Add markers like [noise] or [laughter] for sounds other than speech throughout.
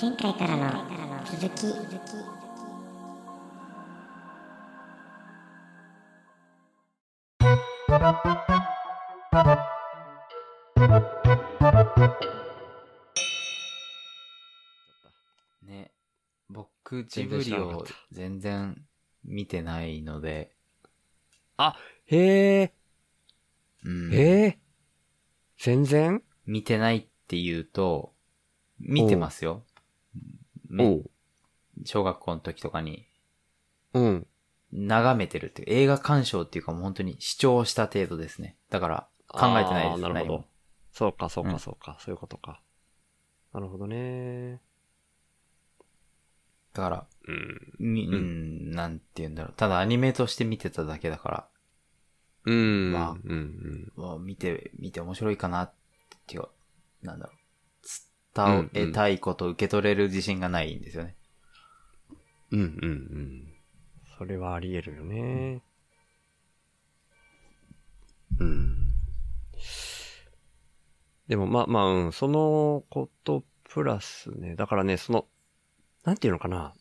前回からの続きね。僕、ジブリを全然見てないので、へえ、うん。へえ、全然？見てないって言うと、見てますよ。め。小学校の時とかに、うん。眺めてるっていう、映画鑑賞っていうかもう本当に視聴した程度ですね。だから、考えてないです。あーなるほど何も。そうか、そうか、うんそうか、そういうことか。なるほどね。だから、うん。み、うんうん、なんて言うんだろう。ただアニメとして見てただけだから、うん。まあうん、うん。まあ見て、見て面白いかなっていう、なんだろう。伝えたいこと受け取れる自信がないんですよね。うん、うん、うん。それはあり得るよね。うん。でも、まあまあ、うん、そのことプラスね、だからね、その、なんていうのかな。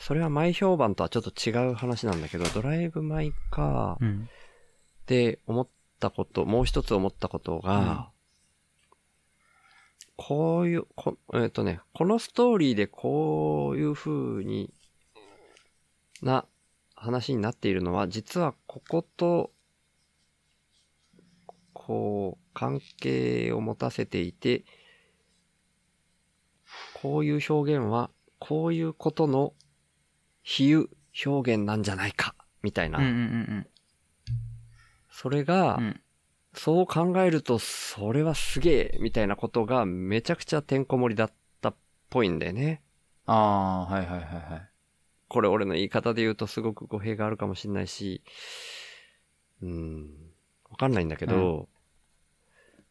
それは前評判とはちょっと違う話なんだけど、ドライブ・マイ・カーうん。で思ったこと、もう一つ思ったことが、こういう、こえっ、とね、このストーリーでこういう風にな話になっているのは、実はここと、こう、関係を持たせていて、こういう表現は、こういうことの比喩表現なんじゃないか、みたいな。うんうんうんそれが、うん。うん。そう考えると、それはすげえみたいなことがめちゃくちゃてんこ盛りだったっぽいんだよね。ああー、はいはいはいはい。これ俺の言い方で言うとすごく語弊があるかもしれないし、うん、わかんないんだけど、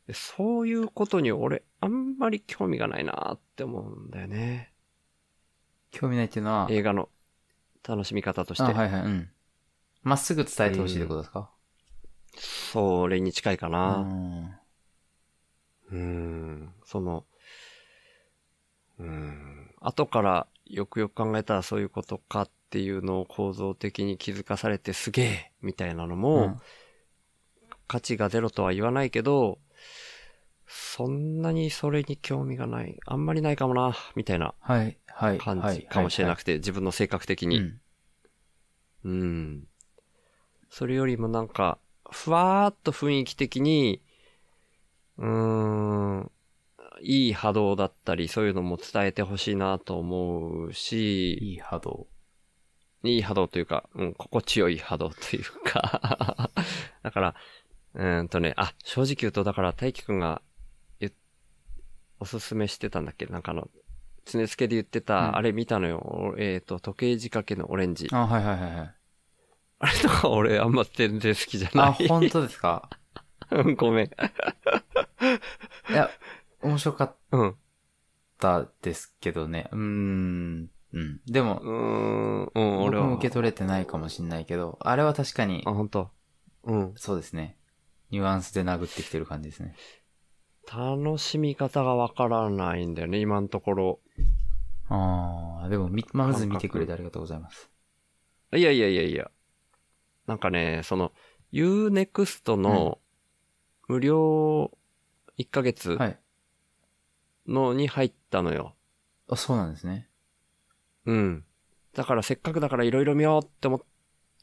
でそういうことに俺あんまり興味がないなって思うんだよね。興味ないっていうのは、映画の楽しみ方として。あはいはい、うん。まっすぐ伝えてほしいってことですか？それに近いかうな。ん。うーん、その、うーん、後からよくよく考えたらそういうことかっていうのを構造的に気づかされてすげえみたいなのも、うん価値がゼロとは言わないけど、そんなにそれに興味がない、あんまりないかもな、みたいなはい、はい。感はいじかもしれなくて、て、自分の性格的に。うん。うん。それよりもなんか、ふわーっと雰囲気的に、うーん、いい波動だったり、そういうのも伝えてほしいなと思うし、いい波動。いい波動というか、うん、心地よい波動というか、[laughs] だから、うーんとね、あ、正直言うと、だから大輝くんがおすすめしてたんだっけ？なんかあの、常付けで言ってた、うんあれ見たのよ。えっ、と、時計仕掛けのオレンジ。あ、はいはいはいはい。あれとか俺あんま全然好きじゃない。あ、本当ですか？うんごめん。いや、面白かったですけどね。うーん。うん。でも、うん、俺は。受け取れてないかもしんないけど、あれは確かにあ、、本当うん。そうですね。ニュアンスで殴ってきてる感じですね。楽しみ方がわからないんだよね、今のところ。ああ、でもみ、まず見てくれてありがとうございます。いやいやいやいや。なんかね、その、Unext の無料1ヶ月はい。のに入ったのよ。あ、そうなんですね。うん。だからせっかくだからいろいろ見ようって思っ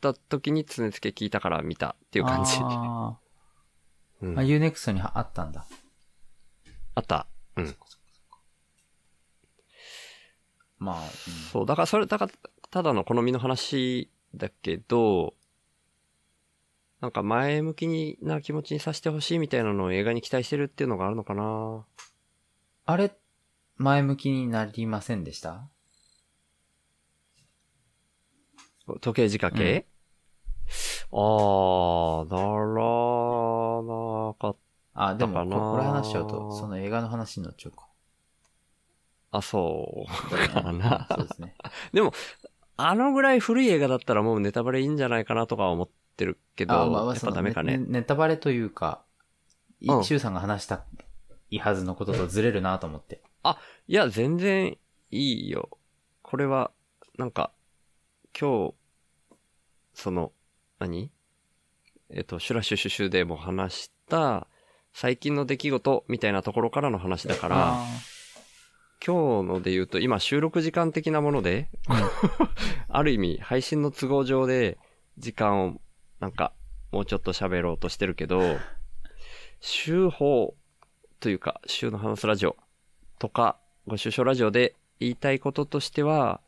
た時に常付け聞いたから見たっていう感じ。あうんーあ、Unext にあったんだ。あった。うん。まあ、そう、だからそれ、だから、ただの好みの話だけど、なんか前向きにな気持ちにさせてほしいみたいなのを映画に期待してるっていうのがあるのかなあれ、前向きになりませんでした？時計仕掛け、あー、ならなかっあ、でもこ、これ話しちゃうと、その映画の話になっちゃうか。た。あ、そう。か [laughs] な。そうですね。あのぐらい古い映画だったらもうネタバレいいんじゃないかなとか思ってるけど、あまあまあ、やっぱダメかね。ネネタバレというか、いうんシュウさんが話したいいはずのこととずれるなと思って。いや、全然いいいよ。これは、なんか、今日、その、何？えっと、シュラシュシュシュでも話した、最近の出来事みたいなところからの話だから、あ今日ので言うと、今収録時間的なもので、[laughs] ある意味配信の都合上で時間をなんかもうちょっと喋ろうとしてるけど、[laughs] 週報というか週の話すラジオとかご出所ラジオで言いたいこととしては、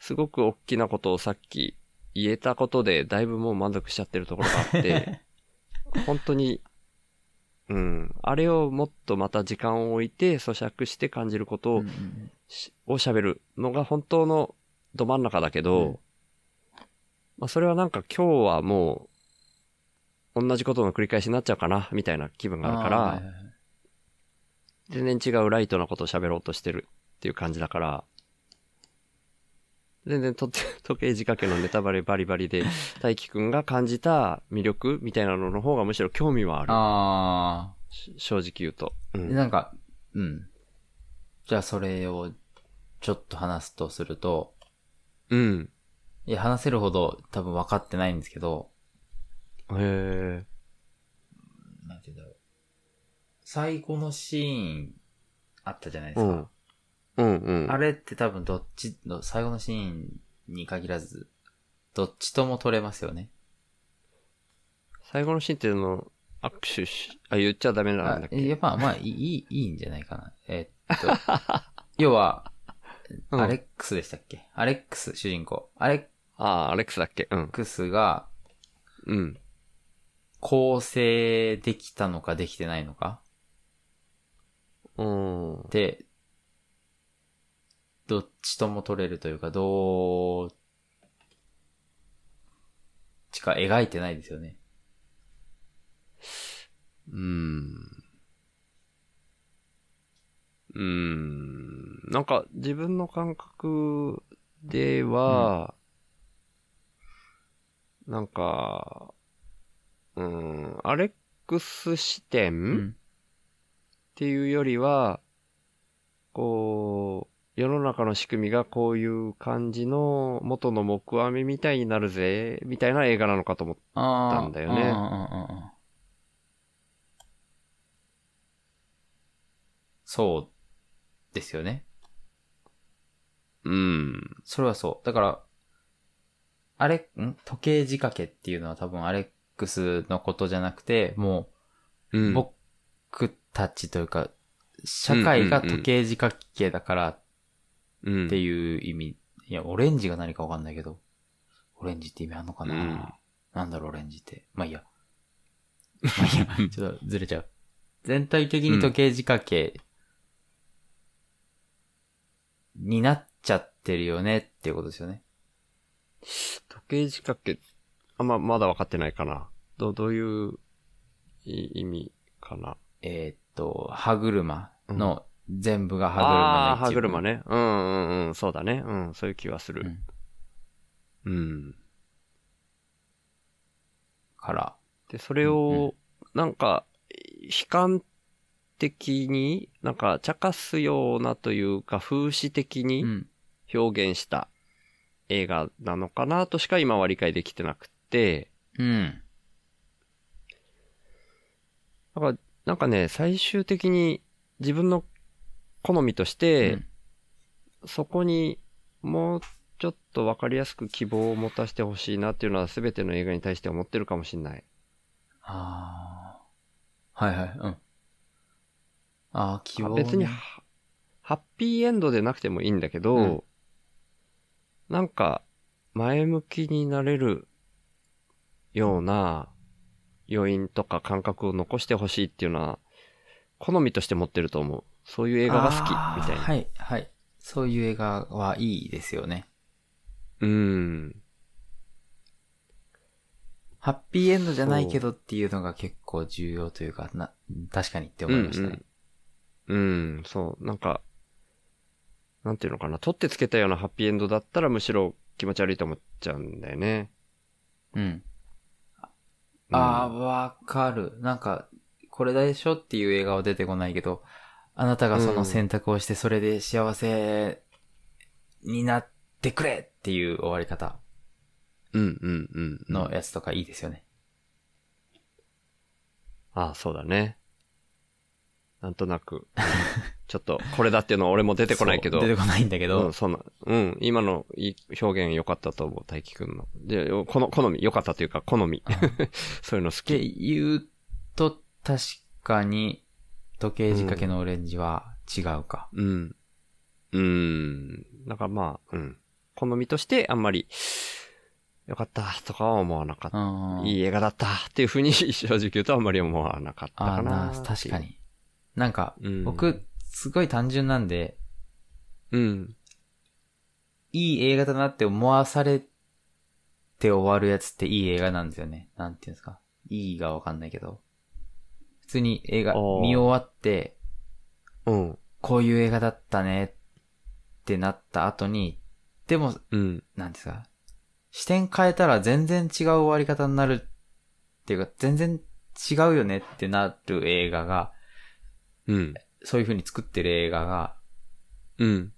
すごく大きなことをさっき言えたことでだいぶもう満足しちゃってるところがあって、[laughs] 本当に、うん、あれをもっとまた時間を置いて咀嚼して感じることを喋るのが本当のど真ん中だけど、うん。まあそれはなんか今日はもう同じことの繰り返しになっちゃうかな、みたいな気分があるから、全然違うライトなことを喋ろうとしてるっていう感じだから、全然 [laughs] 時計仕掛けのネタバレバリバリで、[laughs] 大輝くんが感じた魅力みたいなのの方がむしろ興味はある。あし正直言うと。うー。ん。なんか、うん。じゃあそれをちょっと話すとすると、うん。いや、話せるほど多分分かってないんですけど、へえ。なんて言うんだろう。最後のシーンあったじゃないですか。うん。うんうん。あれって多分どっちの、最後のシーンに限らず、どっちとも撮れますよね。最後のシーンっていうの、握手し、あ、言っちゃダメなんだっけ？いや、まあまあ、いい、いいんじゃないかな。えーっと、[laughs] 要は、うんアレックスでしたっけ？アレックス、主人公。アレッああ、アレックスだっけうん。クスがうん。構成できたのかできてないのかうん。で、どっちとも取れるというか、どっちか描いてないですよね。うん。うん。なんか、自分の感覚では、なんか、うん、アレックス視点、うん。っていうよりは、こう、世の中の仕組みがこういう感じの元の木阿弥みたいになるぜ、みたいな映画なのかと思っああ。たんだよね。そうですよね。うん。それはそう。だから、あれ、ん時計仕掛けっていうのは多分アレックスのことじゃなくて、もう、うん。僕たちというか、社会が時計仕掛けだからうんっていう意味。いや、オレンジが何かわかんないけど、オレンジって意味あんのかな、うんなんだろう、オレンジって。まあいいや。まあいいや、[laughs] ちょっとずれちゃう。全体的に時計仕掛けになっちゃってるよねっていうことですよね。時計仕掛け、あんま、まだ分かってないかな。ど、どういうい意味かな。えーっと、歯車の全部が歯ああー、歯車の一部。車ね。うんうんうん、そうだね。うん、そういう気はする。うん。うん。から。で、それを、なんか、悲観的に、なんか、茶化すようなというか、風刺的にうん。表現した映画なのかなとしか今は理解できてなくて、うん。なんか、なんかね、最終的に自分の好みとして、うんそこにもうちょっとわかりやすく希望を持たせてほしいなっていうのは全ての映画に対して思ってるかもしれない。ああ。はいはい。うん。ああ、希望、ね。別にハハッピーエンドでなくてもいいんだけど、うんなんか前向きになれるような余韻とか感覚を残してほしいっていうのは好みとして持ってると思う。そういう映画が好きみたいな。はい、はい。そういう映画はいいですよね。うん。ハッピーエンドじゃないけどっていうのが結構重要というか、な、確かにって思いましたね。うん、うん、そう。なんか、なんていうのかな。取ってつけたようなハッピーエンドだったらむしろ気持ち悪いと思っちゃうんだよね。うん。うんああ、わかる。なんか、これでしょっていう映画は出てこないけど、あなたがその選択をしてそれで幸せになってくれっていう終わり方うんうんうん。のやつとかいいですよね。ああ、そうだね。なんとなく。ちょっと、これだっていうのは俺も出てこないけど。出てこないんだけど、うん、そんな、うん、今の表現良かったと思う、大輝くんの。で、この、好み、良かったというか、好み。[laughs] そういうの好き。言うと、確かに、時計仕掛けのオレンジは違うか。うん。うん。だからまあ、うん。好みとしてあんまり、良かったとかは思わなかった。うん。いい映画だったっていうふうに正直言うとあんまり思わなかったああかなな、確か。に。なんか、うん僕、すごい単純なんで、うん。いい映画だなって思わされて終わるやつっていい映画なんですよね。なんていうんですか。いいがわかんないけど。普通に映画見終わって、うん。こういう映画だったねってなった後に、でも、うん。なんですか。視点変えたら全然違う終わり方になるっていうか、全然違うよねってなる映画が、うん。そういう風に作ってる映画が、うん。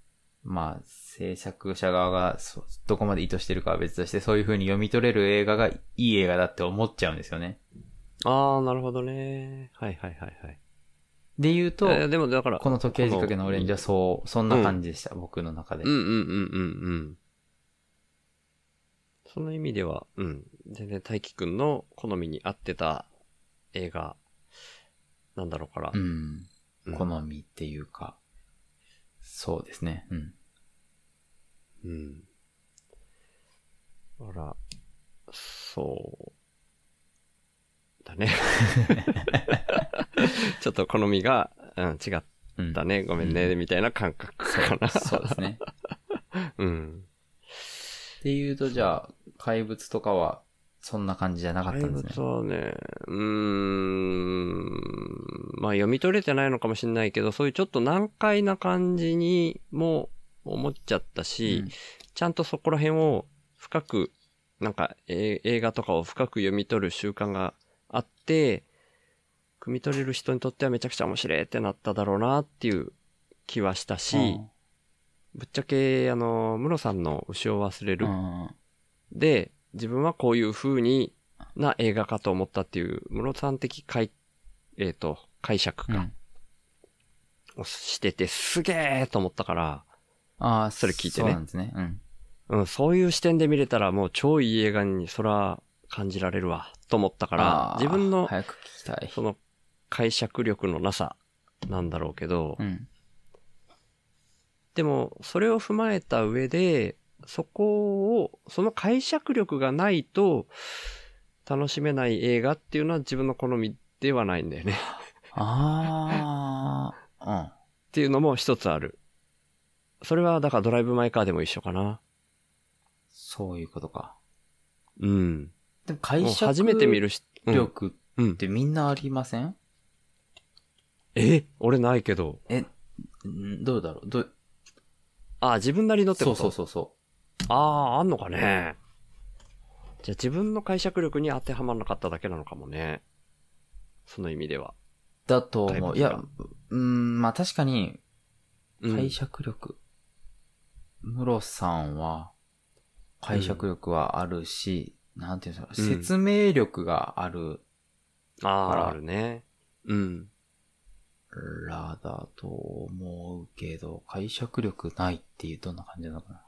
まあ、制作者側がそどこまで意図してるかは別として、そういう風に読み取れる映画がいい映画だって思っちゃうんですよね。ああ、なるほどね。はいはいはいはい。で言うと、えーでもだから、この時計仕掛けのオレンジはそう、そんな感じでした、僕の中で。うんうんうんうんうん。その意味では、うん。全然大輝くんの好みに合ってた映画、なんだろうから。うん。うん好みっていうか、そうですね。うん。うん。だから、そう。だね。[laughs] ちょっと好みが、うん、違っうん。たね。ごめんね、うんみたいな感覚かな。そうですね。[laughs] うん。っていうと、じゃあ、怪物とかは、そんな感じじゃなかった怪んですね。物はね、うーん、まあ読み取れてないのかもしれないけど、そういうちょっと難解な感じにも思っちゃったし、うん。ちゃんとそこら辺を深く、なんか、え映画とかを深く読み取る習慣があって、汲み取れる人にとってはめちゃくちゃ面白いってなっただろうなっていう気はしたし、うん。ぶっちゃけ、あの、ムロさんの牛を忘れるうん。で、自分はこういう風にな映画かと思ったっていう、ムロさん的解、えっ、と、解釈か、うん。をしてて、すげーと思ったから、ああ、それ聞いてねそうなんですね。うん。うん、そういう視点で見れたらもう超いい映画にそら感じられるわ、と思ったから自分の早く聞きたい。その解釈力のなさなんだろうけど、うん。でも、それを踏まえた上で、そこを、その解釈力がないと、楽しめない映画っていうのは自分の好みではないんだよね。ああ、うん。っていうのも一つある。それは、だからドライブ・マイ・カーでも一緒かな。そういうことか。うん。でも解釈初めて見る力っうん。てみんなありません、え？俺ないけど。え、んどうだろう？どう？あ、自分なりのってそこと？うそうそうそああ、あんのかね。じゃあ自分の解釈力に当てはまらなかっただけなのかもね。その意味では。う。だと思う。いや、うん、まあ確かに、うん解釈力。ムロさんは、解釈力はあるし、なんていうんですか、うん説明力があるああ、あるね。うん。らだと思うけど、解釈力ないっていうどんな感じなのかな。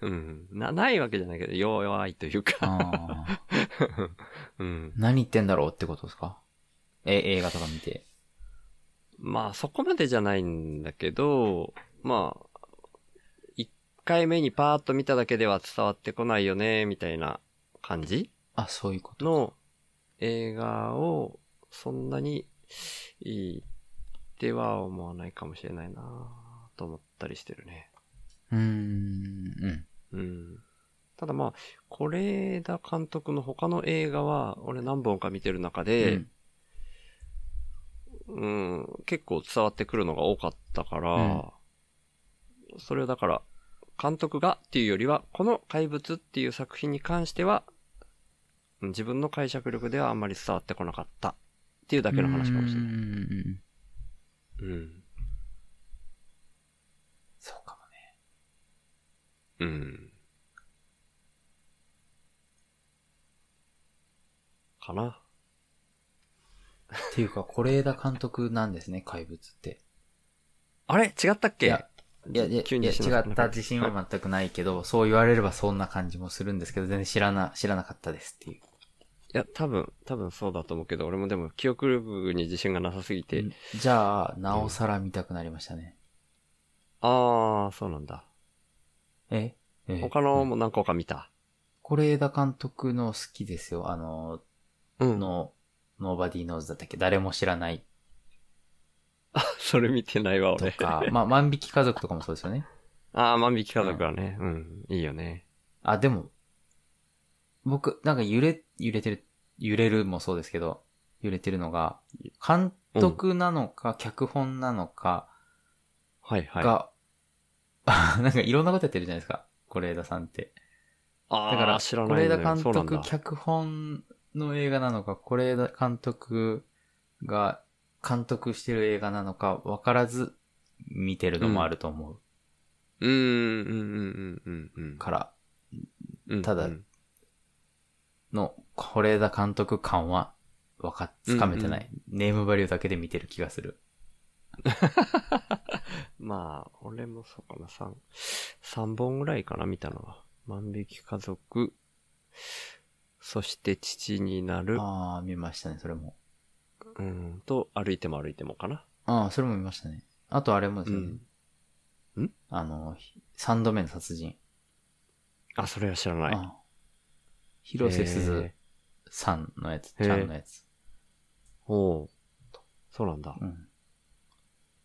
うん。[laughs] な、ないわけじゃないけど、弱いというか。[laughs] うん。何言ってんだろうってことですか？え、映画とか見て。まあ、そこまでじゃないんだけど、まあ、一回目にパーッと見ただけでは伝わってこないよね、みたいな感じあ、そういうこと。の映画を、そんなにいいっては思わないかもしれないなと思ったりしてるね。うーん、うん。うん。ただまあ、是枝監督の他の映画は、俺何本か見てる中で、うんうん、結構伝わってくるのが多かったから、それをだから、監督がっていうよりは、この怪物っていう作品に関しては、うん自分の解釈力ではあんまり伝わってこなかったっていうだけの話かもしれない。うーんうん。そうかうん。かな。っていうか、是枝監督なんですね、怪物って。あれ？違ったっけ？いや、いや、いや、急にいや違った自信は全くないけど、そう言われればそんな感じもするんですけど、全然知らな、知らなかったですっていう。いや、多分、多分そうだと思うけど、俺もでも記憶力に自信がなさすぎて。じゃあ、なおさら見たくなりましたね。あー、そうなんだ。ええ他のも何個か見た？是枝監督の好きですよ。あの、うん。の、ノーバディーノーズだったっけ？誰も知らないそれ見てないわ、俺。とか、まあ、万引き家族とかもそうですよね。[laughs] あー、万引き家族はね。うん。いいよね。あ、でも、僕、なんか揺れ、揺れてる、揺れるもそうですけど、揺れてるのが、監督なのか、脚本なのかはいはい。が、[laughs] なんかいろんなことやってるじゃないですか、是枝さんって。あー、だから、知らない、ね。是枝監督。脚本の映画なのか、是枝監督が監督してる映画なのか分からず見てるのもあると思ううーん、うん、うん、うん、うんうん。からうんただうんの、是枝監督感はわかっ、つかめてない、ネームバリューだけで見てる気がする。[laughs] まあ、俺もそうかな、三、三本ぐらいかな、見たのは。万引き家族、そして父になる、ああ、見ましたね、それも。うん、と、歩いても歩いてもかな。ああ、それも見ましたね。あとあれもですよね。んあの、ひ三度目の殺人。あ、それは知らない。ああ広瀬すずさんのやつ、ちゃんのやつ。おうそうなんだ。うん。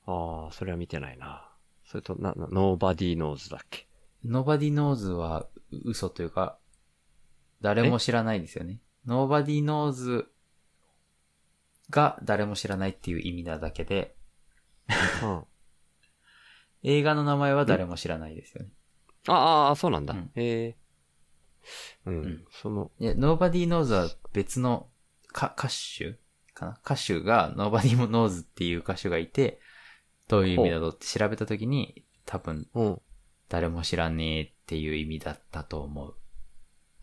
ああ、それは見てないな。それと、な、な、 Nobody Knows だっけ？ Nobody Knows は歌というか、誰も知らないですよね。 Nobody Knows が誰も知らないっていう意味なだけで、うん。映画の名前は誰も知らないですよね。あああ、そうなんだ。うんへえ。うん、んその、いや、 Nobody Knows は別のか歌手かな？歌手が Nobody Knows っていう歌手がいて、どういう意味だろうって調べたときに、多分うん。誰も知らねえっていう意味だったと思う。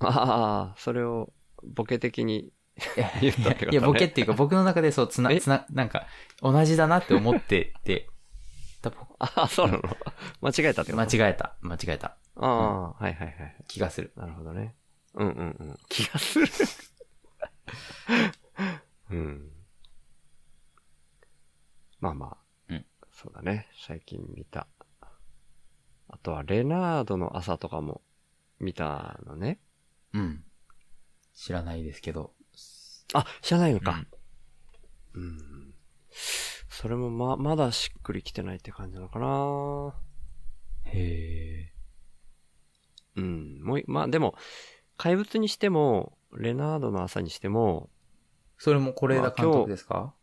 ああ、それを、ボケ的に [laughs] 言ったってことねいや、ボケっていうか僕の中でそう、つな、え？つな、なんか、同じだなって思ってて、多分ああ、そうなの？間違えたってこと？間違えた、間違えたああ、はいはいはい。気がする。なるほどね。うんうんうん。気がする。[laughs] うん。まあまあ。うんそうだね。最近見た。あとは、レナードの朝とかも見たのね。うん。知らないですけど。あ、知らないのかうん。うん。それもま、まだしっくりきてないって感じなのかなへえ。うん。もうい、まあでも、怪物にしても、レナードの朝にしても、それも是枝監督ですか？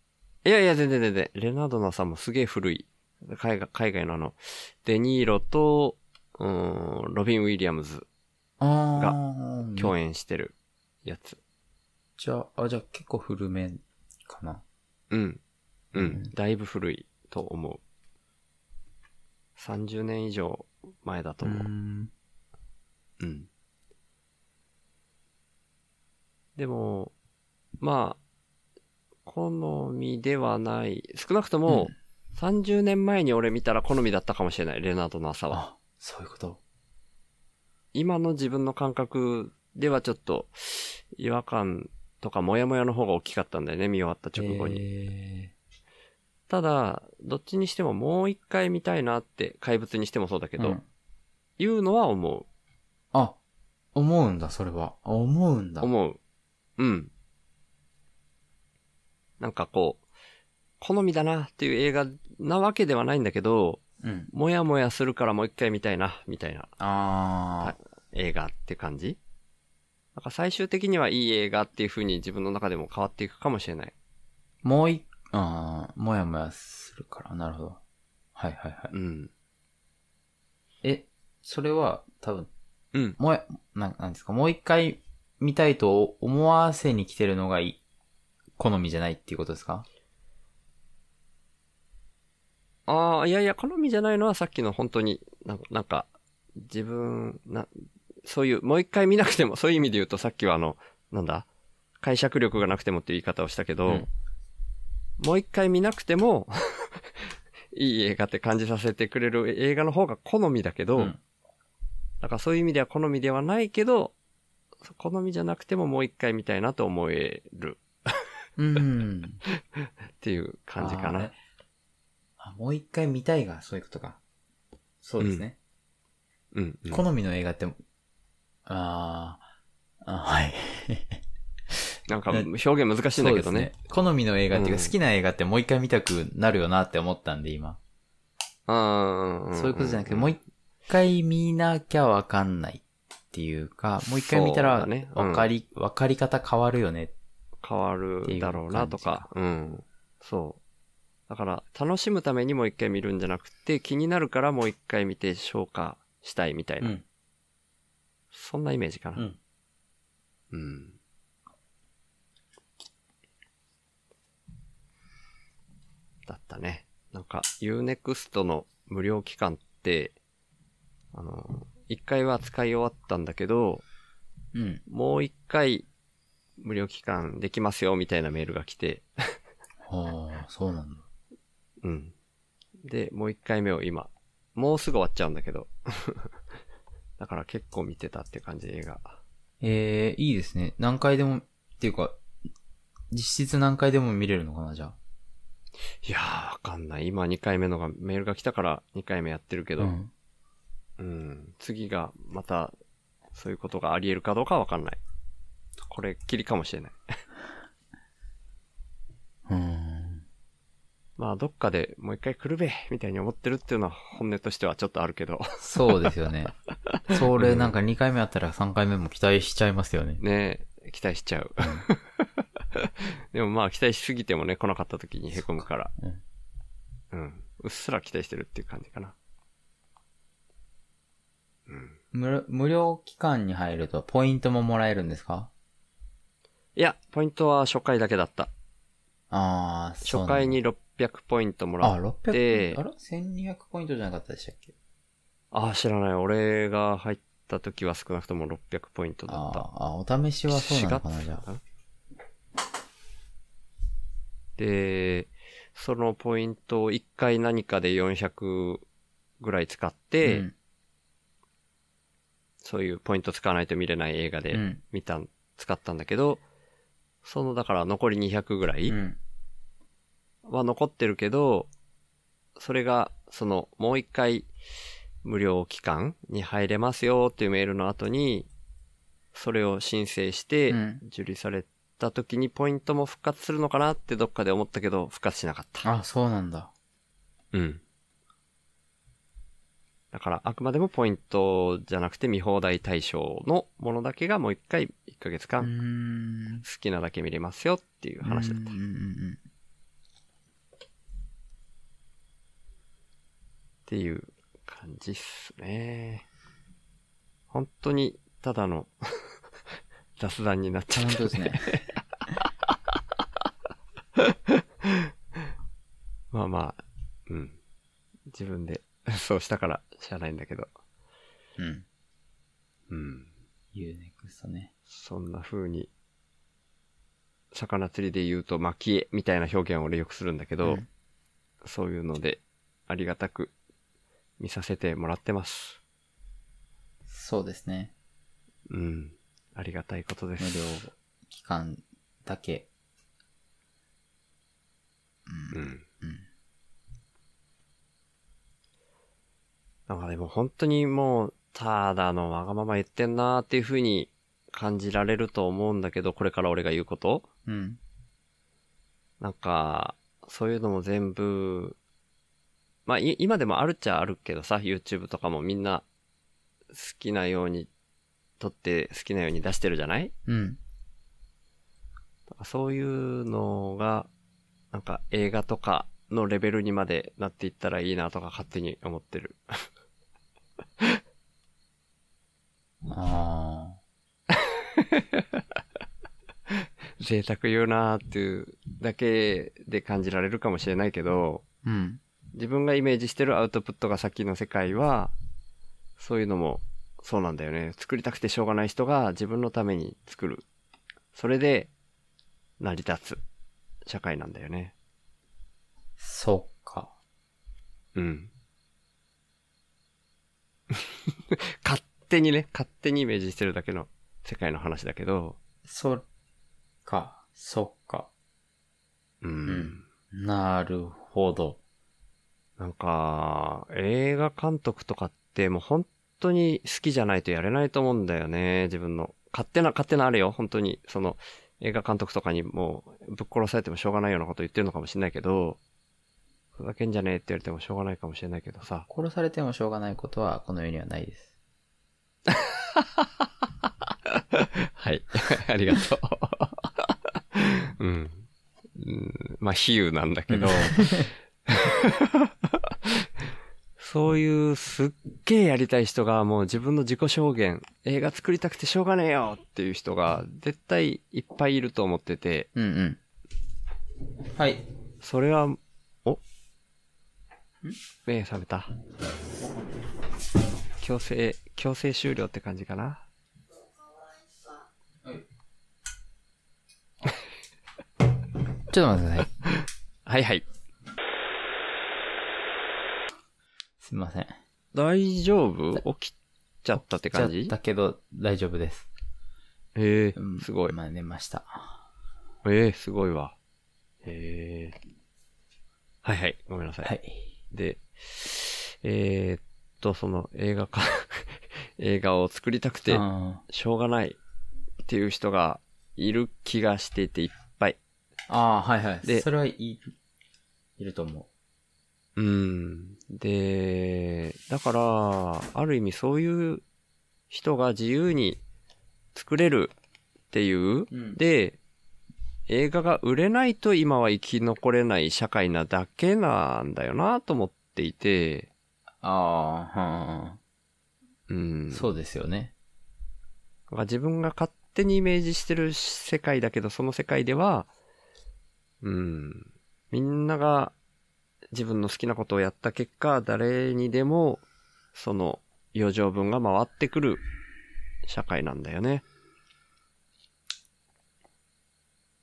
いやいや、全然全然。レナードの朝もすげえ古い。海外、海外のあの、デニーロと、うーん、ロビン・ウィリアムズああ。共演してるやつ。じゃあ、あ、じゃあ結構古めかな。うん。ううんん。だいぶ古いと思う。30年以上前だと思う。ん。うん。でも、まあ、好みではない。少なくとも、30年前に俺見たら好みだったかもしれない、レナードの朝は。あ、そういうこと？今の自分の感覚ではちょっと、違和感とかモヤモヤの方が大きかったんだよね、見終わった直後に。へただ、どっちにしてももう一回見たいなって、怪物にしてもそうだけど、うん言うのは思う。あ、思うんだ、それは。あ思うんだ。思う。うん。なんかこう、好みだなっていう映画なわけではないんだけど、うん。もやもやするからもう一回見たいな、みたいなあ映画って感じ？なんか最終的にはいい映画っていう風に自分の中でも変わっていくかもしれない。ー、もうい、あーもやもやするから、なるほど。はいはいはい。うん。え、それは、多分、うん。もや、なん、なんですか、もう一回見たいと思わせに来てるのがいい、好みじゃないっていうことですか？ああ、いやいや、好みじゃないのはさっきの本当になんなんか、自分、な、そういう、もう一回見なくても、[laughs] そういう意味で言うとさっきはあの、なんだ？解釈力がなくてもっていう言い方をしたけど、うん。もう一回見なくても、[laughs] いい映画って感じさせてくれる映画の方が好みだけど、うん。だからそういう意味では好みではないけど、好みじゃなくてももう一回見たいなと思えるうん。っていう感じかなあもう一回見たいが、そういうことか。そうですね。うん、うん。好みの映画って、あーあ、はい。なんか表現難しいんだけどね。そうです好みの映画っていうか、うん好きな映画ってもう一回見たくなるよなって思ったんで、今。あーそういうことじゃなくて、もう一回見なきゃわかんないっていうか、もう一回見たそうらだね、うんわかり、わかり方変わるよね。変わるだろうなとか、うん。そう。だから、楽しむためにもう一回見るんじゃなくて、気になるからもう一回見て消化したいみたいうな。ん。そんなイメージかな。うん。うん。だったね。なんか、Unext の無料期間って、あの、一回は使い終わったんだけど、うん。もう一回無料期間できますよみたいなメールが来て、はあ、そうなんだ。うん。で、もう一回目を今、もうすぐ終わっちゃうんだけど。[laughs] だから結構見てたって感じ、映画。ええいいですね。何回でも、っていうか、実質何回でも見れるのかな、じゃあ。いやー、わかんない。今2回目のが、メールが来たから2回目やってるけど、うん。うん。次がまた、そういうことがあり得るかどうかはわかんない。これ、きりかもしれない。[laughs] うん。まあ、どっかでもう一回来るべ、みたいに思ってるっていうのは本音としてはちょっとあるけど。そうですよね。[laughs] それなんか2回目あったら3回目も期待しちゃいますよね。ね期待しちゃう。[laughs] でもまあ、期待しすぎてもね、来なかった時に凹むから。うん。うん。うっすら期待してるっていう感じかな。うん。無無料期間に入るとポイントももらえるんですか？いや、ポイントは初回だけだった。ああ、初回に600ポイントもあ、らっ600てあ、ら ?1200 ポイントじゃなかったでしたっけ？ああ、知らない。俺が入った時は少なくとも600ポイントだあった。ーあ、お試しはそうなのかな、4じゃあ。で、そのポイントを1回何かで400ぐらい使って、うんそういうポイント使わないと見れない映画でうん見た、使ったんだけど、その、だから残り200ぐらいうん。は残ってるけど、それが、その、もう一回無料期間に入れますよっていうメールの後に、それを申請してうん、受理された時にポイントも復活するのかなってどっかで思ったけど、復活しなかった。あ、そうなんだ。うん。だから、あくまでもポイントじゃなくて見放題対象のものだけがもう一回1ヶ月間ん。好きなだけ見れますよっていう話だった。っていう感じっすね。本当に、ただの [laughs] 雑談になっちゃった、本当ですね。[laughs] まあまあ、うん。自分でそうしたから知らないんだけど。うん。うん。Unext ね。そんな風に、魚釣りで言うと巻き絵みたいな表現を俺よくするんだけど、うんそういうのでありがたく見させてもらってます。そうですね。うん。ありがたいことで無す。料期間だけ。うん。うん。なんかでも本当にもう、ただのわがまま言ってんなーっていう風に感じられると思うんだけど、これから俺が言うことうん。なんか、そういうのも全部、まあ、い今でもあるっちゃあるけどさ、YouTube とかもみんな好きなように撮って好きなように出してるじゃない？うん。そういうのが、なんか映画とかのレベルにまでなっていったらいいなとか勝手に思ってる。[laughs] あ贅沢言うなーっていうだけで感じられるかもしれないけど、あ。うん。自分がイメージしてるアウトプットが先の世界は、そういうのもそうなんだよね。作りたくてしょうがない人が自分のために作る。それで成り立つ社会なんだよね。そっか。うん。勝手にね、勝手にイメージしてるだけの世界の話だけど、そっか。そっか。うん。なるほど。なんか、映画監督とかってもう本当に好きじゃないとやれないと思うんだよね、自分の。勝手な、勝手なあれよ、本当に。その、映画監督とかにもうぶっ殺されてもしょうがないようなこと言ってるのかもしれないけど、ふざけんじゃねえって言われてもしょうがないかもしれないけどさ。殺されてもしょうがないことはこの世にはないです。はい。[laughs] ありがとう。うん。うん、まあ、比喩なんだけど、そういうすっげえやりたい人がもう自分の自己証言、映画作りたくてしょうがねえよっていう人が絶対いっぱいいると思ってて、うんうん。はい。それは、お目覚めた。強制、強制終了って感じかな。ちょっと待ってください。はいはい。すいません。大丈夫？起きちゃったって感じ？ちゃったけど大丈夫です。へえうんすごい。まあ寝ました。ええすごいわ。へえはいはい、ごめんなさい。はい。で、えー、っと、その映画か、[laughs] 映画を作りたくてあしょうがないっていう人がいる気がしていていっぱい。あー、はいはい。でそれはいる、いると思うん。で、だから、ある意味そういう人が自由に作れるっていう、うんで、映画が売れないと今は生き残れない社会なだけなんだよなと思っていて、う。ああ、はうん。ん。そうですよね。自分が勝手にイメージしてる世界だけど、その世界では、うん。みんなが自分の好きなことをやった結果、誰にでも、その余剰分が回ってくる社会なんだよね。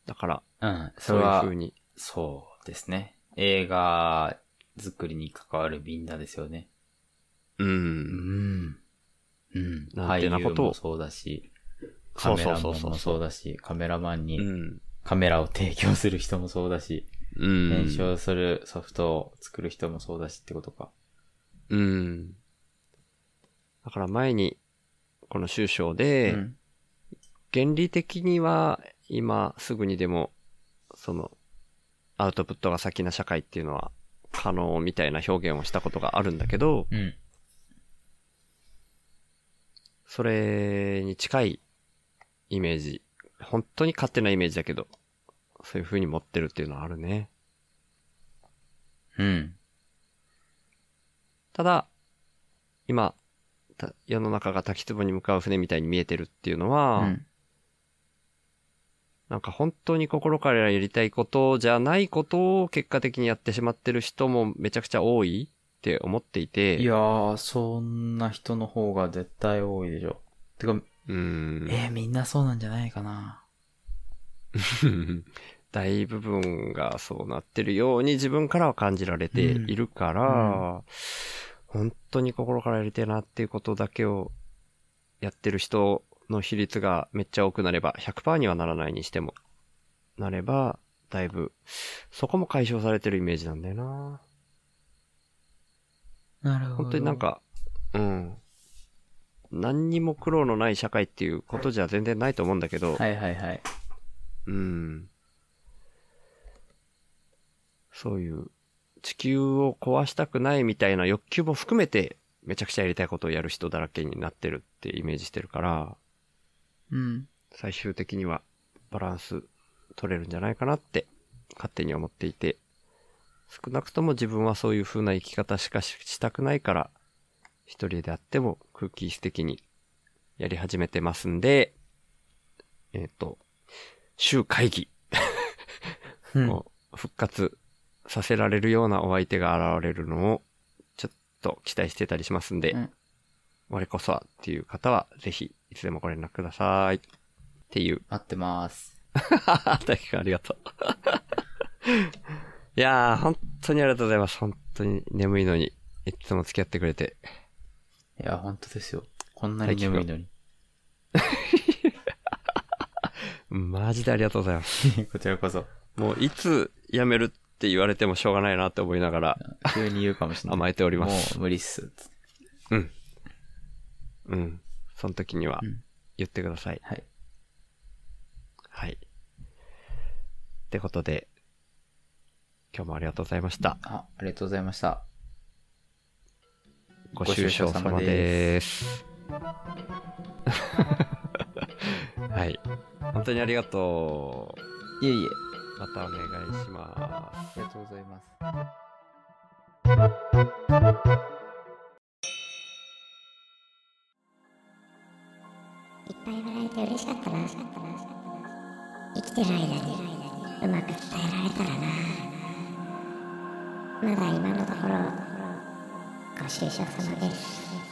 だから、うん。そそういうれは、風に。そうですね。映画作りに関わるみんなですよね。う。うんん。うん。なんてなことをそうだし、カメラマンもそうだし、カメラマンにうん。カメラを提供する人もそうだし、うん。編集するソフトを作る人もそうだしってことか。うん。だから前に、この終章で、うん。原理的には今すぐにでも、その、アウトプットが先な社会っていうのは可能みたいな表現をしたことがあるんだけど、うん。それに近いイメージ。本当に勝手なイメージだけど、そういう風に持ってるっていうのはあるね。うん。ただ、今、た世の中が滝壺に向かう船みたいに見えてるっていうのは、うん。なんか本当に心からやりたいことじゃないことを結果的にやってしまってる人もめちゃくちゃ多いって思っていて。いやー、そんな人の方が絶対多いでしょ。てか、うーん。えー、みんなそうなんじゃないかな。[laughs] 大部分がそうなってるように自分からは感じられているから、本当に心からやりたいなっていうことだけをやってる人の比率がめっちゃ多くなれば、100%にはならないにしても、なれば、だいぶ、そこも解消されてるイメージなんだよな。なるほど。本当になん、か、うん。何にも苦労のない社会っていうことじゃ全然ないと思うんだけど、はいはいはい。うん。そういう、地球を壊したくないみたいな欲求も含めて、めちゃくちゃやりたいことをやる人だらけになってるってイメージしてるから、うん。最終的にはバランス取れるんじゃないかなって勝手に思っていて、少なくとも自分はそういう風な生き方しかししたくないから、一人であっても空気素敵にやり始めてますんで、えっ、と、週会議。うん。[laughs] を復活させられるようなお相手が現れるのを、ちょっと期待してたりしますんで、うん。我こそはっていう方は、ぜひ、いつでもご連絡ください。っていう。待ってます。[laughs] 大輝ありがとう。[laughs] いやー、本当にありがとうございます。本当に眠いのに、いつも付き合ってくれて。いや、本当ですよ。こんなに眠いのに。[laughs] マジでありがとうございます。こちらこそ。もう、いつ辞めるって言われてもしょうがないなって思いながら急に言うかもしれない。甘えております。もう無理っす。うん。うん。その時にはうん言ってください。はい。はい。ってことで、今日もありがとうございました。あ、ありがとうございました。ご愁傷様です。[laughs] はい。本当にありがとう。いえいえ、またお願いします。ありがとうございます。伝えられて嬉しかったな。生きてる間にうまく伝えられたらな。まだ今のところご愁傷様です。